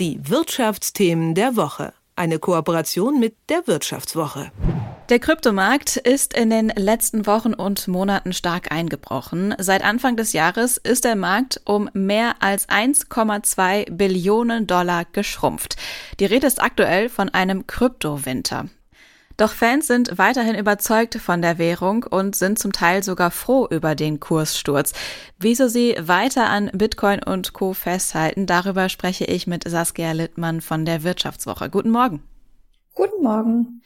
Die Wirtschaftsthemen der Woche. Eine Kooperation mit der Wirtschaftswoche. Der Kryptomarkt ist in den letzten Wochen und Monaten stark eingebrochen. Seit Anfang des Jahres ist der Markt um mehr als 1,2 Billionen Dollar geschrumpft. Die Rede ist aktuell von einem Kryptowinter. Doch Fans sind weiterhin überzeugt von der Währung und sind zum Teil sogar froh über den Kurssturz. Wieso sie weiter an Bitcoin und Co. festhalten, darüber spreche ich mit Saskia Littmann von der Wirtschaftswoche. Guten Morgen. Guten Morgen.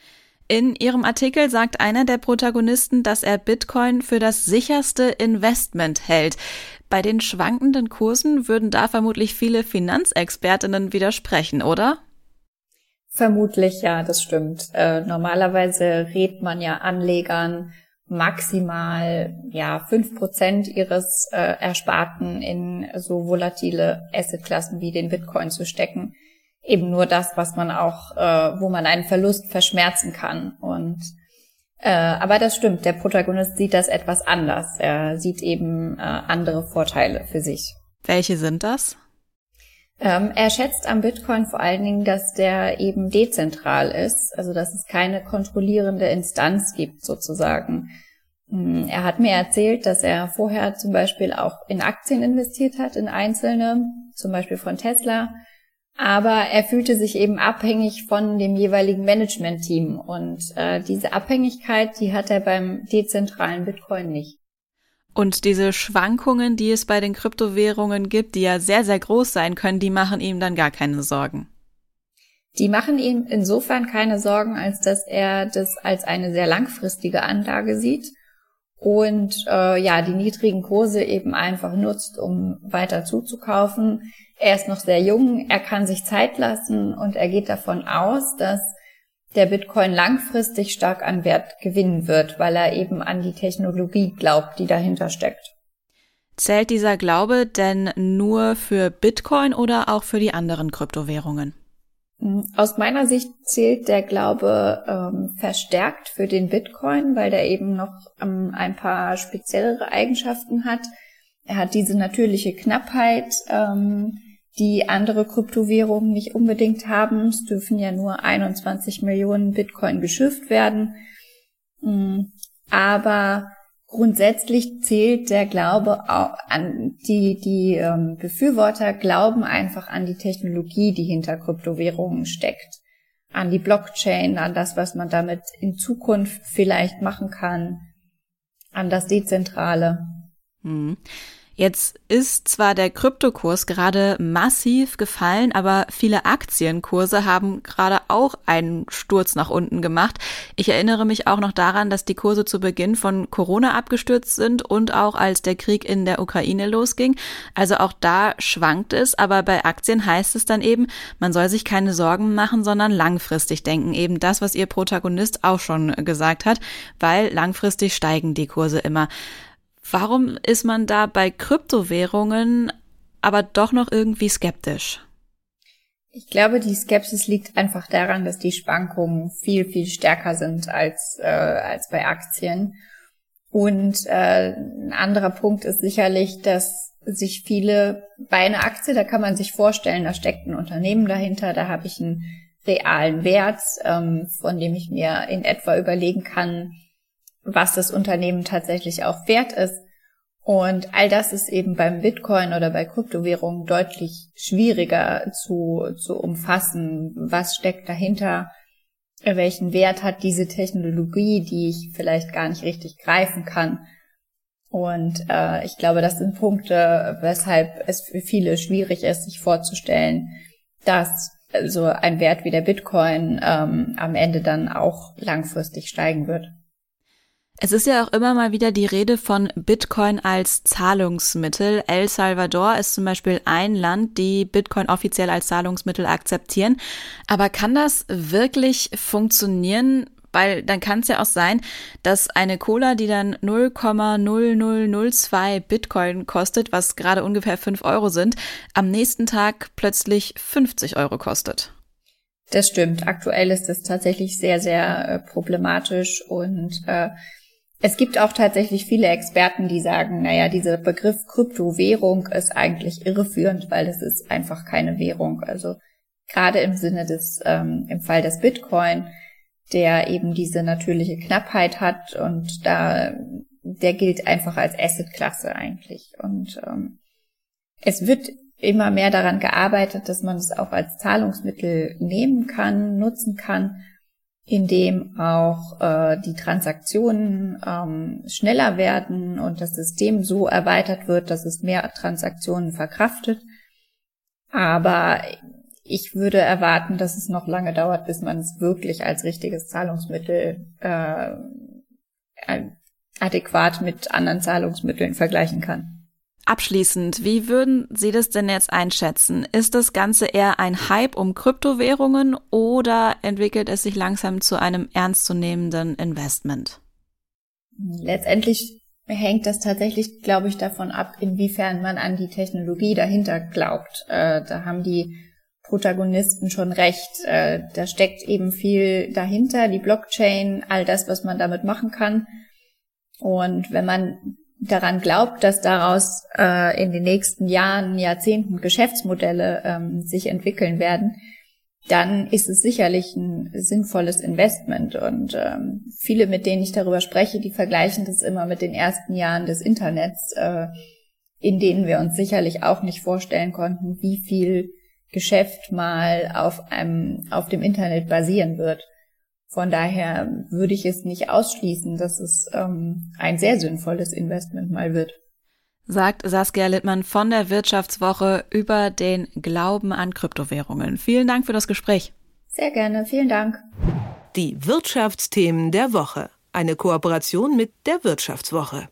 In ihrem Artikel sagt einer der Protagonisten, dass er Bitcoin für das sicherste Investment hält. Bei den schwankenden Kursen würden da vermutlich viele Finanzexpertinnen widersprechen, oder? Vermutlich, ja, das stimmt. Äh, normalerweise rät man ja Anlegern maximal ja fünf Prozent ihres äh, Ersparten in so volatile Assetklassen wie den Bitcoin zu stecken. Eben nur das, was man auch, äh, wo man einen Verlust verschmerzen kann. Und äh, aber das stimmt, der Protagonist sieht das etwas anders. Er sieht eben äh, andere Vorteile für sich. Welche sind das? Ähm, er schätzt am Bitcoin vor allen Dingen, dass der eben dezentral ist, also dass es keine kontrollierende Instanz gibt sozusagen. Hm, er hat mir erzählt, dass er vorher zum Beispiel auch in Aktien investiert hat, in einzelne, zum Beispiel von Tesla. Aber er fühlte sich eben abhängig von dem jeweiligen Management-Team. Und äh, diese Abhängigkeit, die hat er beim dezentralen Bitcoin nicht. Und diese Schwankungen, die es bei den Kryptowährungen gibt, die ja sehr, sehr groß sein können, die machen ihm dann gar keine Sorgen. Die machen ihm insofern keine Sorgen, als dass er das als eine sehr langfristige Anlage sieht und äh, ja, die niedrigen Kurse eben einfach nutzt, um weiter zuzukaufen. Er ist noch sehr jung, er kann sich Zeit lassen und er geht davon aus, dass der Bitcoin langfristig stark an Wert gewinnen wird, weil er eben an die Technologie glaubt, die dahinter steckt. Zählt dieser Glaube denn nur für Bitcoin oder auch für die anderen Kryptowährungen? Hm, aus meiner Sicht zählt der Glaube ähm, verstärkt für den Bitcoin, weil der eben noch ähm, ein paar speziellere Eigenschaften hat. Er hat diese natürliche Knappheit, ähm, die andere Kryptowährungen nicht unbedingt haben. Es dürfen ja nur 21 Millionen Bitcoin geschifft werden. Mm, aber grundsätzlich zählt der Glaube an die, die ähm, Befürworter glauben einfach an die Technologie, die hinter Kryptowährungen steckt. An die Blockchain, an das, was man damit in Zukunft vielleicht machen kann, an das Dezentrale. Mhm. Jetzt ist zwar der Kryptokurs gerade massiv gefallen, aber viele Aktienkurse haben gerade auch einen Sturz nach unten gemacht. Ich erinnere mich auch noch daran, dass die Kurse zu Beginn von Corona abgestürzt sind und auch als der Krieg in der Ukraine losging. Also auch da schwankt es, aber bei Aktien heißt es dann eben, man soll sich keine Sorgen machen, sondern langfristig denken. Eben das, was ihr Protagonist auch schon gesagt hat, weil langfristig steigen die Kurse immer. Warum ist man da bei Kryptowährungen aber doch noch irgendwie skeptisch? Ich glaube, die Skepsis liegt einfach daran, dass die Schwankungen viel, viel stärker sind als, äh, als bei Aktien. Und äh, ein anderer Punkt ist sicherlich, dass sich viele bei einer Aktie, da kann man sich vorstellen, da steckt ein Unternehmen dahinter, da habe ich einen realen Wert, ähm, von dem ich mir in etwa überlegen kann, was das Unternehmen tatsächlich auch wert ist. Und all das ist eben beim Bitcoin oder bei Kryptowährungen deutlich schwieriger zu, zu umfassen. Was steckt dahinter? Welchen Wert hat diese Technologie, die ich vielleicht gar nicht richtig greifen kann? Und äh, ich glaube, das sind Punkte, weshalb es für viele schwierig ist, sich vorzustellen, dass so ein Wert wie der Bitcoin ähm, am Ende dann auch langfristig steigen wird. Es ist ja auch immer mal wieder die Rede von Bitcoin als Zahlungsmittel. El Salvador ist zum Beispiel ein Land, die Bitcoin offiziell als Zahlungsmittel akzeptieren. Aber kann das wirklich funktionieren? Weil dann kann es ja auch sein, dass eine Cola, die dann 0,0002 Bitcoin kostet, was gerade ungefähr 5 Euro sind, am nächsten Tag plötzlich 50 Euro kostet. Das stimmt. Aktuell ist es tatsächlich sehr, sehr äh, problematisch und äh, es gibt auch tatsächlich viele Experten, die sagen, naja, dieser Begriff Kryptowährung ist eigentlich irreführend, weil es ist einfach keine Währung. Also gerade im Sinne des, ähm, im Fall des Bitcoin, der eben diese natürliche Knappheit hat und da, der gilt einfach als Assetklasse eigentlich. Und ähm, es wird immer mehr daran gearbeitet, dass man es auch als Zahlungsmittel nehmen kann, nutzen kann, indem auch äh, die Transaktionen ähm, schneller werden und das System so erweitert wird, dass es mehr Transaktionen verkraftet. Aber ich würde erwarten, dass es noch lange dauert, bis man es wirklich als richtiges Zahlungsmittel äh, adäquat mit anderen Zahlungsmitteln vergleichen kann. Abschließend, wie würden Sie das denn jetzt einschätzen? Ist das Ganze eher ein Hype um Kryptowährungen oder entwickelt es sich langsam zu einem ernstzunehmenden Investment? Letztendlich hängt das tatsächlich, glaube ich, davon ab, inwiefern man an die Technologie dahinter glaubt. Äh, da haben die Protagonisten schon recht. Äh, da steckt eben viel dahinter, die Blockchain, all das, was man damit machen kann. Und wenn man daran glaubt, dass daraus äh, in den nächsten Jahren, Jahrzehnten Geschäftsmodelle ähm, sich entwickeln werden, dann ist es sicherlich ein sinnvolles Investment. Und ähm, viele, mit denen ich darüber spreche, die vergleichen das immer mit den ersten Jahren des Internets, äh, in denen wir uns sicherlich auch nicht vorstellen konnten, wie viel Geschäft mal auf einem, auf dem Internet basieren wird. Von daher würde ich es nicht ausschließen, dass es ähm, ein sehr sinnvolles Investment mal wird. Sagt Saskia Littmann von der Wirtschaftswoche über den Glauben an Kryptowährungen. Vielen Dank für das Gespräch. Sehr gerne, vielen Dank. Die Wirtschaftsthemen der Woche. Eine Kooperation mit der Wirtschaftswoche.